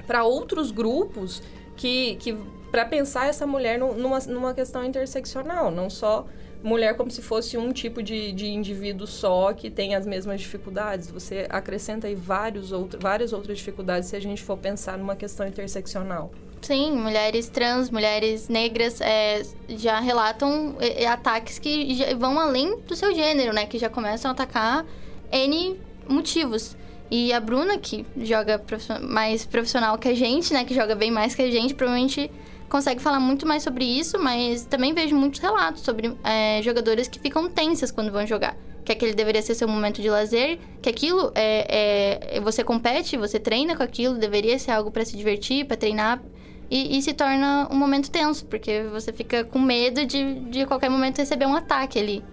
para outros grupos que, que para pensar essa mulher nu- numa, numa questão interseccional, não só mulher como se fosse um tipo de, de indivíduo só que tem as mesmas dificuldades. Você acrescenta aí vários outro, várias outras dificuldades se a gente for pensar numa questão interseccional. Sim, mulheres trans, mulheres negras é, já relatam é, é, ataques que vão além do seu gênero, né? Que já começam a atacar N motivos. E a Bruna, que joga mais profissional que a gente, né? Que joga bem mais que a gente, provavelmente consegue falar muito mais sobre isso, mas também vejo muitos relatos sobre é, jogadoras que ficam tensas quando vão jogar. Que aquele deveria ser seu momento de lazer, que aquilo é, é- você compete, você treina com aquilo, deveria ser algo para se divertir, para treinar, e, e se torna um momento tenso, porque você fica com medo de, de qualquer momento receber um ataque ali.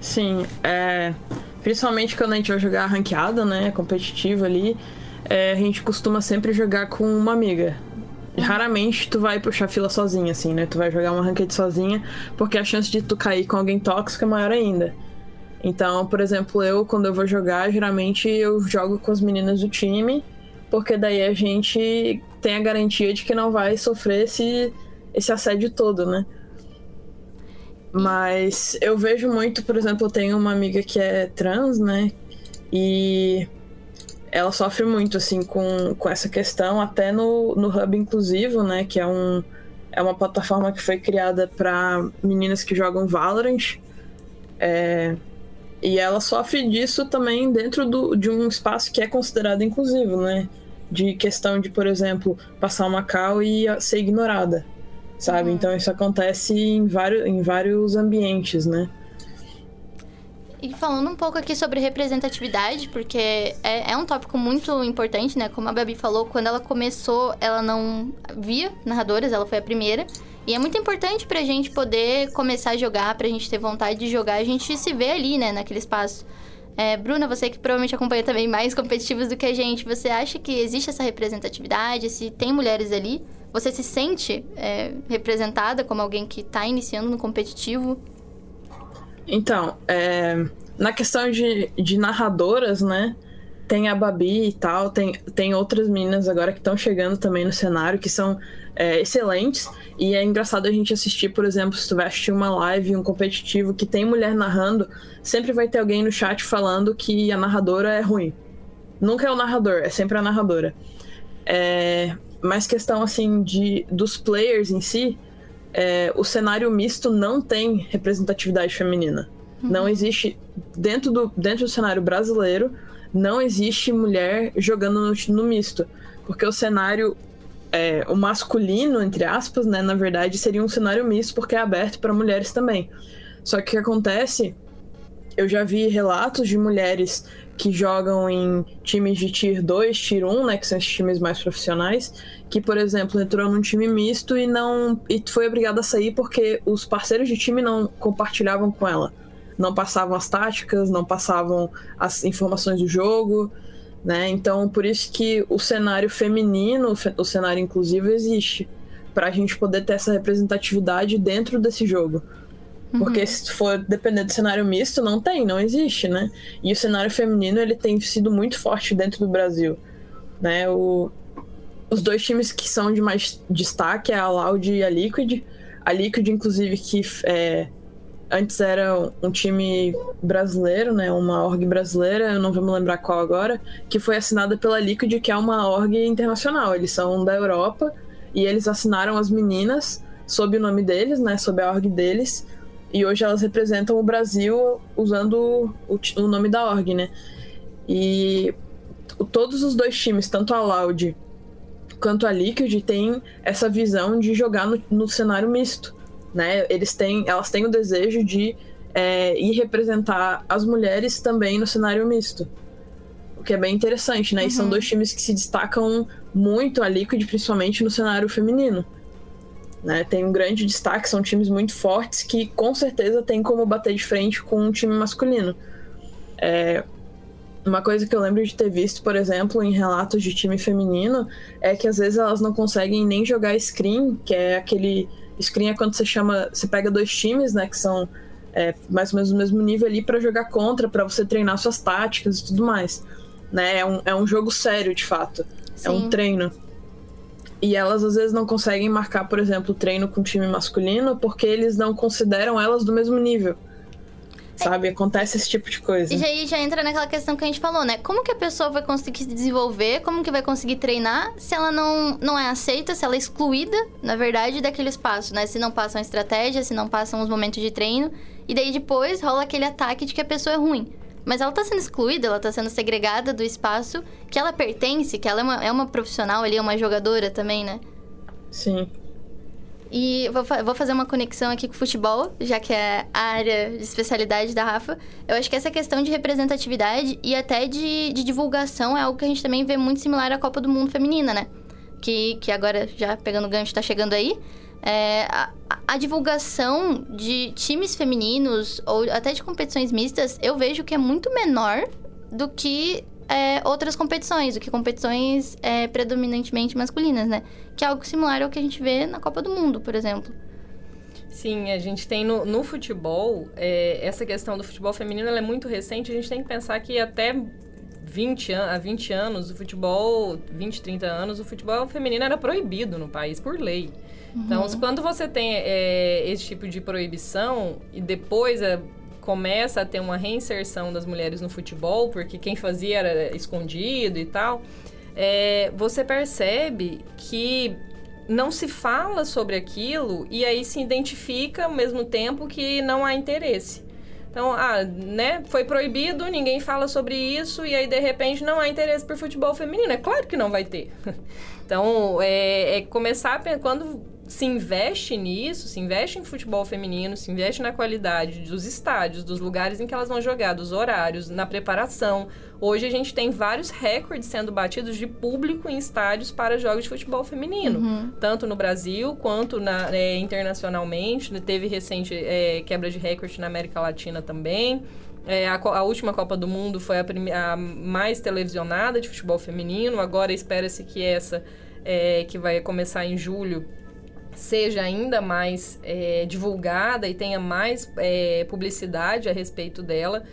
Sim, é, principalmente quando a gente vai jogar ranqueada, né, competitivo ali, é, a gente costuma sempre jogar com uma amiga. Raramente tu vai puxar fila sozinha, assim, né? Tu vai jogar uma ranked sozinha, porque a chance de tu cair com alguém tóxico é maior ainda. Então, por exemplo, eu, quando eu vou jogar, geralmente eu jogo com as meninas do time, porque daí a gente tem a garantia de que não vai sofrer esse, esse assédio todo, né? Mas eu vejo muito, por exemplo, eu tenho uma amiga que é trans, né? E ela sofre muito, assim, com, com essa questão, até no, no Hub Inclusivo, né? Que é, um, é uma plataforma que foi criada para meninas que jogam Valorant. É, e ela sofre disso também dentro do, de um espaço que é considerado inclusivo, né? De questão de, por exemplo, passar uma cal e ser ignorada, sabe? Então isso acontece em vários, em vários ambientes, né? E falando um pouco aqui sobre representatividade, porque é, é um tópico muito importante, né? Como a Babi falou, quando ela começou, ela não via narradoras, ela foi a primeira. E é muito importante pra gente poder começar a jogar, pra gente ter vontade de jogar, a gente se vê ali, né, naquele espaço. É, Bruna, você que provavelmente acompanha também mais competitivos do que a gente, você acha que existe essa representatividade? Se tem mulheres ali Você se sente é, representada como alguém que tá iniciando no competitivo? Então, é, na questão de, de narradoras, né? Tem a Babi e tal, tem, tem outras meninas agora que estão chegando também no cenário, que são é, excelentes. E é engraçado a gente assistir, por exemplo, se tu vai assistir uma live, um competitivo que tem mulher narrando, sempre vai ter alguém no chat falando que a narradora é ruim. Nunca é o narrador, é sempre a narradora. É, mas questão assim de dos players em si, é, o cenário misto não tem representatividade feminina. Uhum. Não existe dentro do dentro do cenário brasileiro não existe mulher jogando no, no misto, porque o cenário é, o masculino entre aspas, né, na verdade seria um cenário misto porque é aberto para mulheres também. Só que o que acontece, eu já vi relatos de mulheres que jogam em times de Tier 2, Tier 1, né, que são esses times mais profissionais, que, por exemplo, entrou num time misto e não e foi obrigada a sair porque os parceiros de time não compartilhavam com ela. Não passavam as táticas, não passavam as informações do jogo, né? Então, por isso que o cenário feminino, o cenário inclusivo existe, para a gente poder ter essa representatividade dentro desse jogo. Porque uhum. se for depender do cenário misto, não tem, não existe, né? E o cenário feminino, ele tem sido muito forte dentro do Brasil, né? O, os dois times que são de mais destaque é a Loud e a Liquid. A Liquid, inclusive, que é, antes era um time brasileiro, né? Uma org brasileira, eu não vou me lembrar qual agora, que foi assinada pela Liquid, que é uma org internacional. Eles são da Europa e eles assinaram as meninas sob o nome deles, né? Sob a org deles e hoje elas representam o Brasil usando o, o nome da org, né? E todos os dois times, tanto a Loud quanto a Liquid, têm essa visão de jogar no, no cenário misto, né? Eles têm, elas têm o desejo de é, ir representar as mulheres também no cenário misto. O que é bem interessante, né? Uhum. E são uhum. dois times que se destacam muito, a Liquid principalmente no cenário feminino. Né? Tem um grande destaque, são times muito fortes que com certeza tem como bater de frente com um time masculino. É, uma coisa que eu lembro de ter visto, por exemplo, em relatos de time feminino, é que às vezes elas não conseguem nem jogar screen, que é aquele. Screen é quando você chama. Você pega dois times, né? Que são é, mais ou menos do mesmo nível ali para jogar contra, para você treinar suas táticas e tudo mais. Né? É, um, é um jogo sério, de fato. Sim. É um treino. E elas às vezes não conseguem marcar, por exemplo, treino com time masculino porque eles não consideram elas do mesmo nível. Sabe? Acontece esse tipo de coisa. E aí já entra naquela questão que a gente falou, né? Como que a pessoa vai conseguir se desenvolver? Como que vai conseguir treinar se ela não, não é aceita, se ela é excluída, na verdade, daquele espaço, né? Se não passam estratégia, se não passam os momentos de treino. E daí depois rola aquele ataque de que a pessoa é ruim. Mas ela está sendo excluída, ela está sendo segregada do espaço que ela pertence, que ela é uma, é uma profissional ali, é uma jogadora também, né? Sim. E vou, vou fazer uma conexão aqui com o futebol, já que é a área de especialidade da Rafa. Eu acho que essa questão de representatividade e até de, de divulgação é algo que a gente também vê muito similar à Copa do Mundo Feminina, né? Que, que agora, já pegando o gancho, está chegando aí. É, a, a, divulgação de times femininos ou até de competições mistas, eu vejo que é muito menor do que é, outras competições, do que competições é, predominantemente masculinas, né? Que é algo similar ao que a gente vê na Copa do Mundo, por exemplo. Sim, a gente tem no, no futebol, é, essa questão do futebol feminino é muito recente, a gente tem que pensar que até 20 há 20 anos, o futebol, 20, 30 anos, o futebol feminino era proibido no país por lei. Então, uhum. Quando você tem é, esse tipo de proibição e depois é, começa a ter uma reinserção das mulheres no futebol, porque quem fazia era escondido e tal, é, você percebe que não se fala sobre aquilo e aí se identifica ao mesmo tempo que não há interesse. Então, ah, né, foi proibido, ninguém fala sobre isso, e aí de repente não há interesse por futebol feminino. É claro que não vai ter. então, é, é começar a, quando se investe nisso, se investe em futebol feminino, se investe na qualidade dos estádios, dos lugares em que elas vão jogar, dos horários, na preparação. Hoje a gente tem vários recordes sendo batidos de público em estádios para jogos de futebol feminino, uhum. tanto no Brasil quanto na, é, internacionalmente. Teve recente é, quebra de recorde na América Latina também. É, a, a, última Copa do Mundo foi a, a mais televisionada de futebol feminino. Agora espera-se que essa é, que vai começar em julho, seja ainda mais é, divulgada e tenha mais é, publicidade a respeito dela.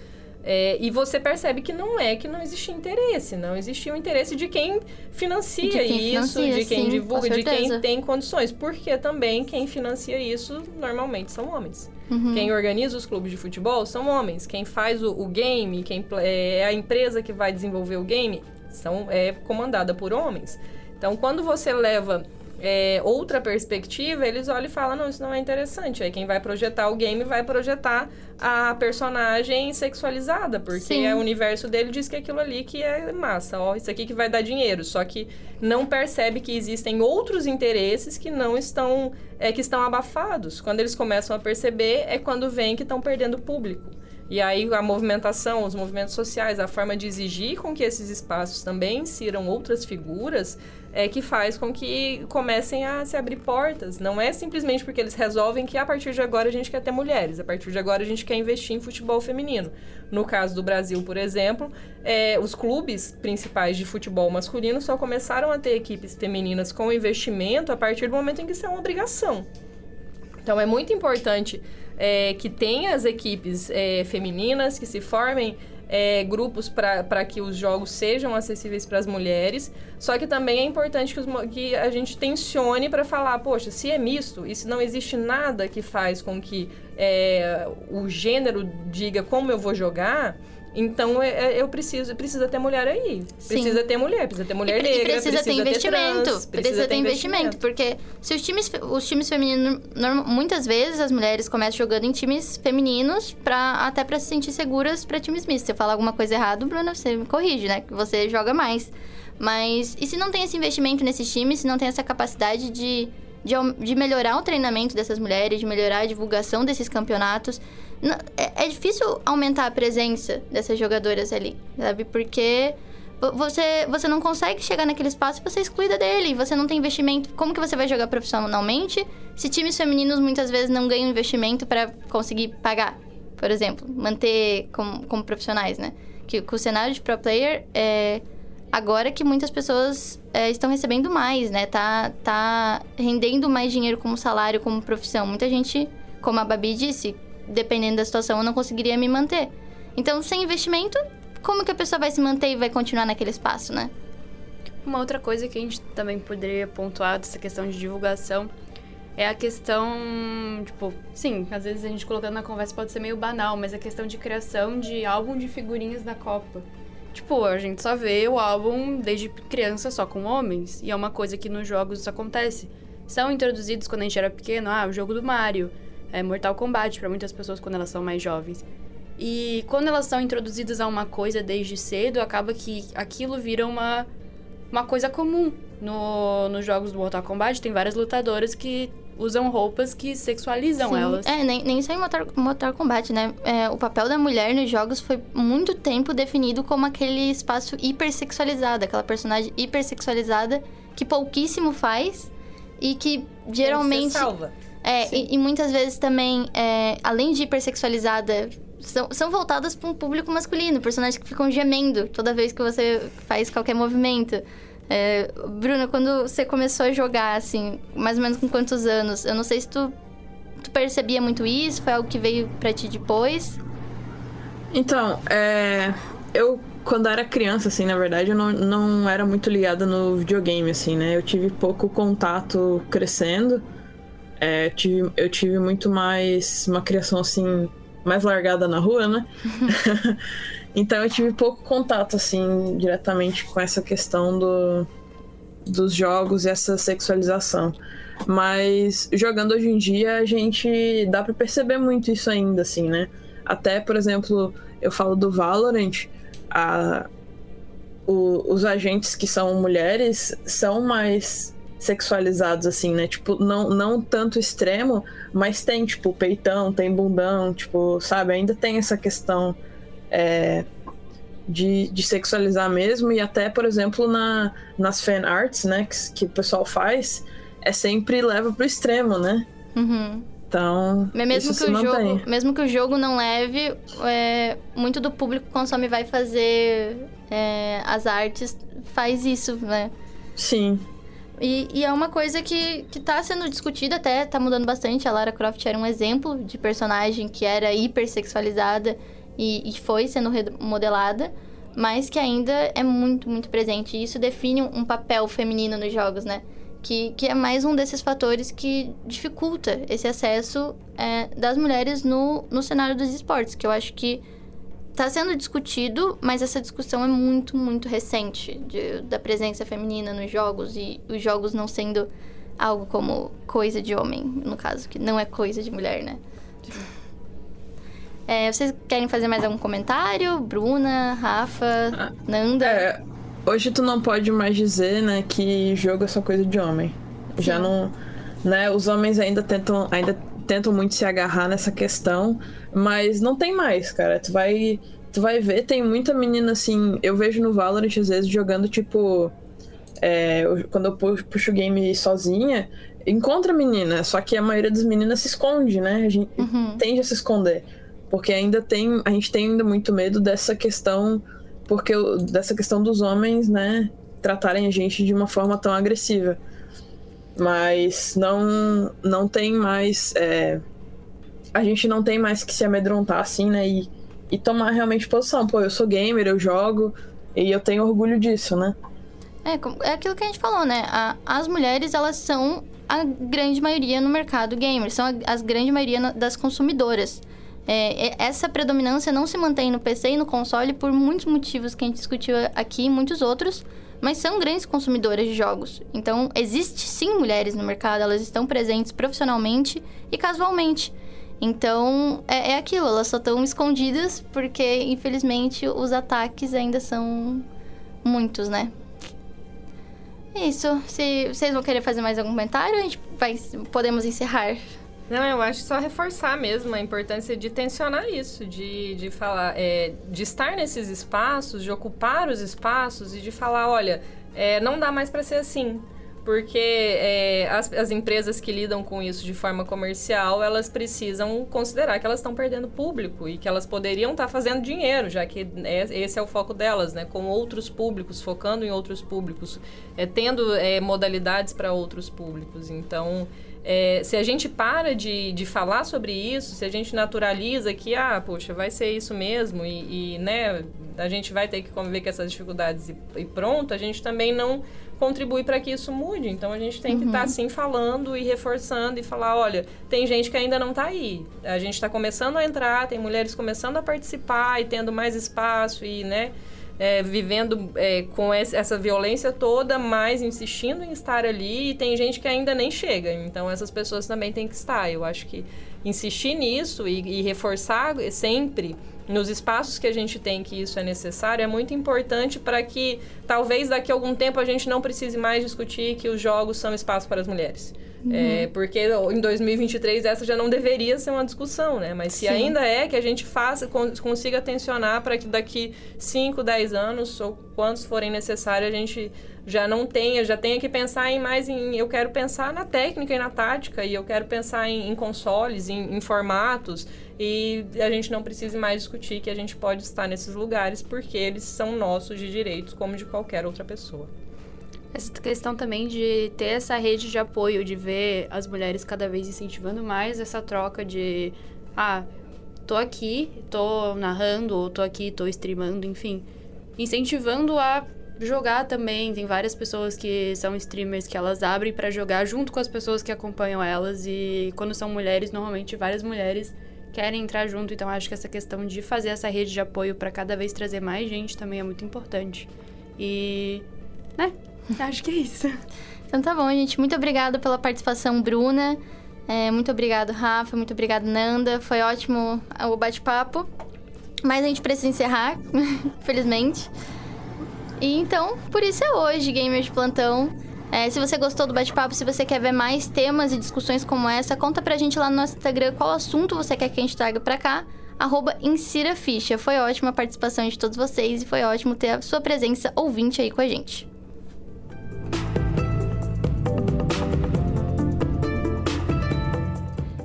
É, e você percebe que não é que não existe interesse, não existia o interesse de quem financia De quem isso, financia, de quem sim, divulga, de quem tem condições. Porque também quem financia isso normalmente são homens. Uhum. Quem organiza os clubes de futebol são homens. Quem faz o, o game, quem pla- é a empresa que vai desenvolver o game, são, é comandada por homens. Então, quando você leva é, outra perspectiva, eles olham e falam, não, isso não é interessante. Aí quem vai projetar o game vai projetar a personagem sexualizada, porque Sim. é o universo dele diz que é aquilo ali que é massa, ó, isso aqui que vai dar dinheiro. Só que não percebe que existem outros interesses que não estão, é, que estão abafados. Quando eles começam a perceber, é quando vem que estão perdendo público. E aí a movimentação, os movimentos sociais, a forma de exigir com que esses espaços também insiram outras figuras, é que faz com que comecem a se abrir portas. Não é simplesmente porque eles resolvem que a partir de agora a gente quer ter mulheres, a partir de agora a gente quer investir em futebol feminino. No caso do Brasil, por exemplo, é, os clubes principais de futebol masculino só começaram a ter equipes femininas com investimento a partir do momento em que isso é uma obrigação. Então é muito importante é, que tenha as equipes é, femininas, que se formem é, grupos para que os jogos sejam acessíveis para as mulheres. Só que também é importante que, os que a gente tensione para falar, poxa, se é misto e se não existe nada que faz com que é, o gênero diga como eu vou jogar. Então é- é- eu preciso precisa ter mulher aí, Sim. precisa ter mulher, precisa ter mulher E, negra, e precisa, ter investimento. trans, precisa, ter investimento. Porque se os times, os times femininos. muitas vezes as mulheres começam jogando em times femininos pra, até pra se sentir seguras pra times mistos. Se eu falar alguma coisa errada, Bruna, você me corrige, né? Que você joga mais. Mas. E se não tem esse investimento nesses times, se não tem essa capacidade de. De, de melhorar o treinamento dessas mulheres, de melhorar a divulgação desses campeonatos. É, é difícil aumentar a presença dessas jogadoras ali, sabe? Porque vo- você, você não consegue chegar naquele espaço e você excluída dele. Você não tem investimento. Como que você vai jogar profissionalmente se times femininos muitas vezes não ganham investimento para conseguir pagar, por exemplo, manter como, como profissionais, né? Que com o cenário de pro player é agora que muitas pessoas é, estão recebendo mais, né? Tá, tá rendendo mais dinheiro como salário, como profissão. Muita gente, como a Babi disse, dependendo da situação, eu não conseguiria me manter. Então, sem investimento, como que a pessoa vai se manter e vai continuar naquele espaço, né? Uma outra coisa que a gente também poderia pontuar dessa questão de divulgação é a questão, tipo, sim, às vezes a gente colocando na conversa pode ser meio banal, mas a questão de criação de álbum de figurinhas da Copa. Tipo, a gente só vê o álbum desde criança só com homens, e é uma coisa que nos jogos isso acontece. São introduzidos quando a gente era pequeno, ah, o jogo do Mario, é Mortal Kombat para muitas pessoas quando elas são mais jovens. E quando elas são introduzidas a uma coisa desde cedo, acaba que aquilo vira uma uma coisa comum. No, nos jogos do Mortal Kombat, tem várias lutadoras que usam roupas que sexualizam Sim. elas. É, nem, nem só em Mortal, Mortal Kombat, né? É, o papel da mulher nos jogos foi muito tempo definido como aquele espaço hipersexualizado, aquela personagem hipersexualizada que pouquíssimo faz e que geralmente. salva. É, e, e muitas vezes também, é, além de hipersexualizada, são, são voltadas para um público masculino, personagens que ficam gemendo toda vez que você faz qualquer movimento. É, Bruna, quando você começou a jogar, assim, mais ou menos com quantos anos? Eu não sei se tu, tu percebia muito isso, foi algo que veio pra ti depois. Então, é, eu, quando era criança, assim, na verdade, eu não, não era muito ligada no videogame, assim, né? Eu tive pouco contato crescendo. É, tive, eu tive muito mais uma criação, assim, mais largada na rua, né? então eu tive pouco contato, assim, diretamente com essa questão do, dos jogos e essa sexualização. Mas jogando hoje em dia, a gente dá pra perceber muito isso ainda, assim, né? Até, por exemplo, eu falo do Valorant, a, o- os agentes que são mulheres são mais sexualizados, assim, né? Tipo, não, não tanto extremo, mas tem, tipo, peitão, tem bundão, tipo, sabe? Ainda tem essa questão é, de, de sexualizar mesmo, e até, por exemplo, na, nas fan arts, né, que, que o pessoal faz, é sempre leva pro extremo, né? Uhum. Então, Mas mesmo que, o mantém. jogo, mesmo que o jogo não leve, é, muito do público que consome vai fazer é, as artes, faz isso, né? Sim. E, e é uma coisa que, que tá sendo discutida até, tá mudando bastante. A Lara Croft era um exemplo de personagem que era hipersexualizada e, e foi sendo remodelada, mas que ainda é muito, muito presente. E isso define um papel feminino nos jogos, né? Que, que é mais um desses fatores que dificulta esse acesso é, das mulheres no, no cenário dos esportes, que eu acho que está sendo discutido, mas essa discussão é muito, muito recente de, da presença feminina nos jogos e os jogos não sendo algo como coisa de homem, no caso, que não é coisa de mulher, né? É, vocês querem fazer mais algum comentário? Bruna, Rafa, ah, Nanda? É, hoje tu não pode mais dizer, né, que jogo é só coisa de homem. Sim. Já não, né, os homens ainda tentam, ainda tentam muito se agarrar nessa questão, mas não tem mais, cara. Tu vai, tu vai ver, tem muita menina assim. Eu vejo no Valorant às vezes jogando tipo. É, quando eu puxo o game sozinha, encontra menina, só que a maioria das meninas se esconde, né? A gente uhum. tende a se esconder. Porque ainda tem. A gente tem ainda muito medo dessa questão. Porque dessa questão dos homens, né? Tratarem a gente de uma forma tão agressiva. Mas não, não tem mais. É, a gente não tem mais que se amedrontar assim, né? E, e tomar realmente posição. Pô, eu sou gamer, eu jogo e eu tenho orgulho disso, né? É, é aquilo que a gente falou, né? A, as mulheres, elas são a grande maioria no mercado gamer, são a, a grande maioria das consumidoras. É, essa predominância não se mantém no PC e no console por muitos motivos que a gente discutiu aqui e muitos outros mas são grandes consumidoras de jogos. Então, existe sim mulheres no mercado, elas estão presentes profissionalmente e casualmente. Então, é, é aquilo, elas só estão escondidas porque, infelizmente, os ataques ainda são muitos, né? É isso. Se vocês vão querer fazer mais algum comentário, a gente vai, podemos encerrar. Não, eu acho só reforçar mesmo a importância de tensionar isso, de, de falar, é, de estar nesses espaços, de ocupar os espaços e de falar, olha, é, não dá mais para ser assim. Porque é, as, as empresas que lidam com isso de forma comercial, elas precisam considerar que elas estão perdendo público e que elas poderiam estar tá fazendo dinheiro, já que é, esse é o foco delas, né? Com outros públicos, focando em outros públicos, é, tendo é, modalidades para outros públicos. Então, é, se a gente para de, de falar sobre isso, se a gente naturaliza que, ah, poxa, vai ser isso mesmo e, e né, a gente vai ter que conviver com essas dificuldades e, e pronto, a gente também não contribui para que isso mude. Então a gente tem que estar tá, uhum. assim falando e reforçando e falar, olha, tem gente que ainda não está aí. A gente está começando a entrar, tem mulheres começando a participar e tendo mais espaço e, né, é, vivendo é, com essa violência toda, mas insistindo em estar ali, e tem gente que ainda nem chega. Então, essas pessoas também têm que estar. Eu acho que insistir nisso e, e reforçar sempre nos espaços que a gente tem que isso é necessário é muito importante para que talvez daqui a algum tempo a gente não precise mais discutir que os jogos são espaço para as mulheres. Uhum. É, porque em 2023 essa já não deveria ser uma discussão, né? Mas se Sim. ainda é que a gente faça, consiga tensionar para que daqui 5, 10 anos ou quantos forem necessários a gente já não tenha, já tenha que pensar em mais em. Eu quero pensar na técnica e na tática, e eu quero pensar em, em consoles, em, em, formatos, e a gente não precise mais discutir que a gente pode estar nesses lugares porque eles são nossos de direitos, como de qualquer outra pessoa. Essa questão também de ter essa rede de apoio, de ver as mulheres cada vez incentivando mais essa troca de. Ah, tô aqui, tô narrando, ou tô aqui, tô streamando, enfim. Incentivando a jogar também. Tem várias pessoas que são streamers que elas abrem para jogar junto com as pessoas que acompanham elas. E quando são mulheres, normalmente várias mulheres querem entrar junto. Então acho que essa questão de fazer essa rede de apoio para cada vez trazer mais gente também é muito importante. E. né? Acho que é isso. Então tá bom, gente. Muito obrigada pela participação, Bruna. É, muito obrigado, Rafa. Muito obrigado, Nanda. Foi ótimo o bate-papo. Mas a gente precisa encerrar, felizmente. E então, por isso é hoje, Gamer de Plantão. É, se você gostou do bate-papo, se você quer ver mais temas e discussões como essa, conta pra gente lá no nosso Instagram qual assunto você quer que a gente traga pra cá. Arroba Insira Ficha. Foi ótima a participação de todos vocês e foi ótimo ter a sua presença ouvinte aí com a gente.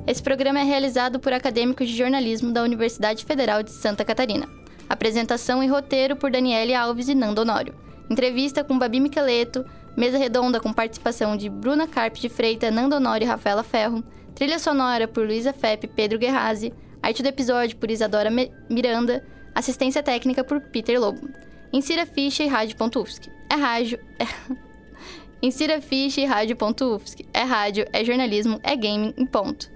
Esse programa é realizado por acadêmicos de jornalismo da Universidade Federal de Santa Catarina. Apresentação e roteiro por Daniele Alves e Nando Honório. Entrevista com Babi Micheleto, mesa redonda com participação de Bruna Carpe de Freita, Nando Honório e Rafaela Ferro, trilha sonora por Luísa Fep e Pedro Guerrazi, arte do episódio por Isadora Miranda, assistência técnica por Peter Lobo. Insira ficha e rádio.ufsc. É rádio... É... Insira ficha e rádio.ufsc. É rádio, é jornalismo, é gaming em ponto.